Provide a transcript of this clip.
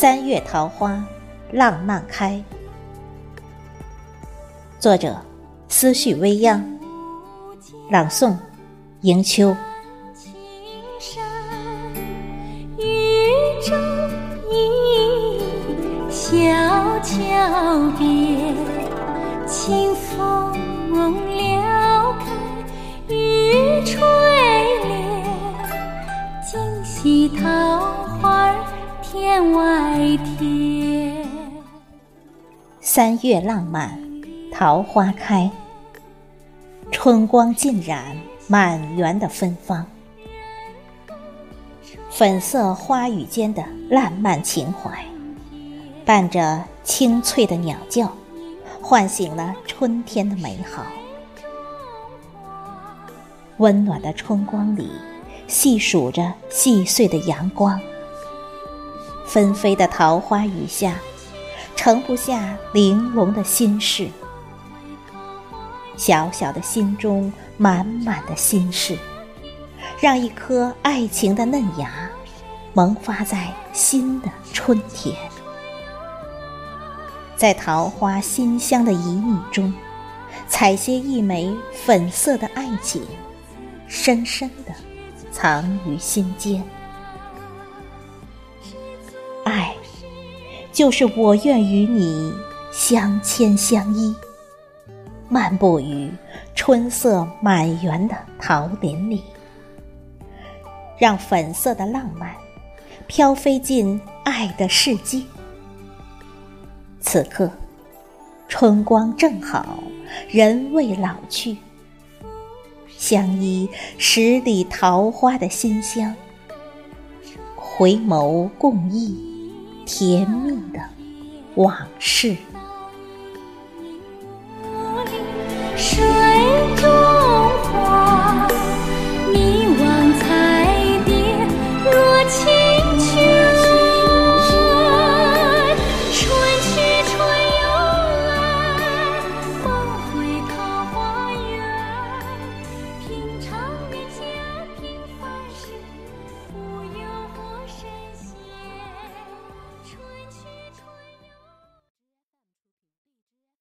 三月桃花，浪漫开。作者：思绪微漾。朗诵：迎秋。青山雨中意，小桥边，清风撩开雨垂帘，惊喜桃三月浪漫，桃花开，春光浸染满园的芬芳。粉色花雨间的烂漫情怀，伴着清脆的鸟叫，唤醒了春天的美好。温暖的春光里，细数着细碎的阳光。纷飞的桃花雨下，盛不下玲珑的心事。小小的心中，满满的心事，让一颗爱情的嫩芽萌发在新的春天。在桃花馨香的旖旎中，采撷一枚粉色的爱情，深深的藏于心间。就是我愿与你相牵相依，漫步于春色满园的桃林里，让粉色的浪漫飘飞进爱的世界。此刻，春光正好，人未老去，相依十里桃花的馨香，回眸共忆。甜蜜的往事。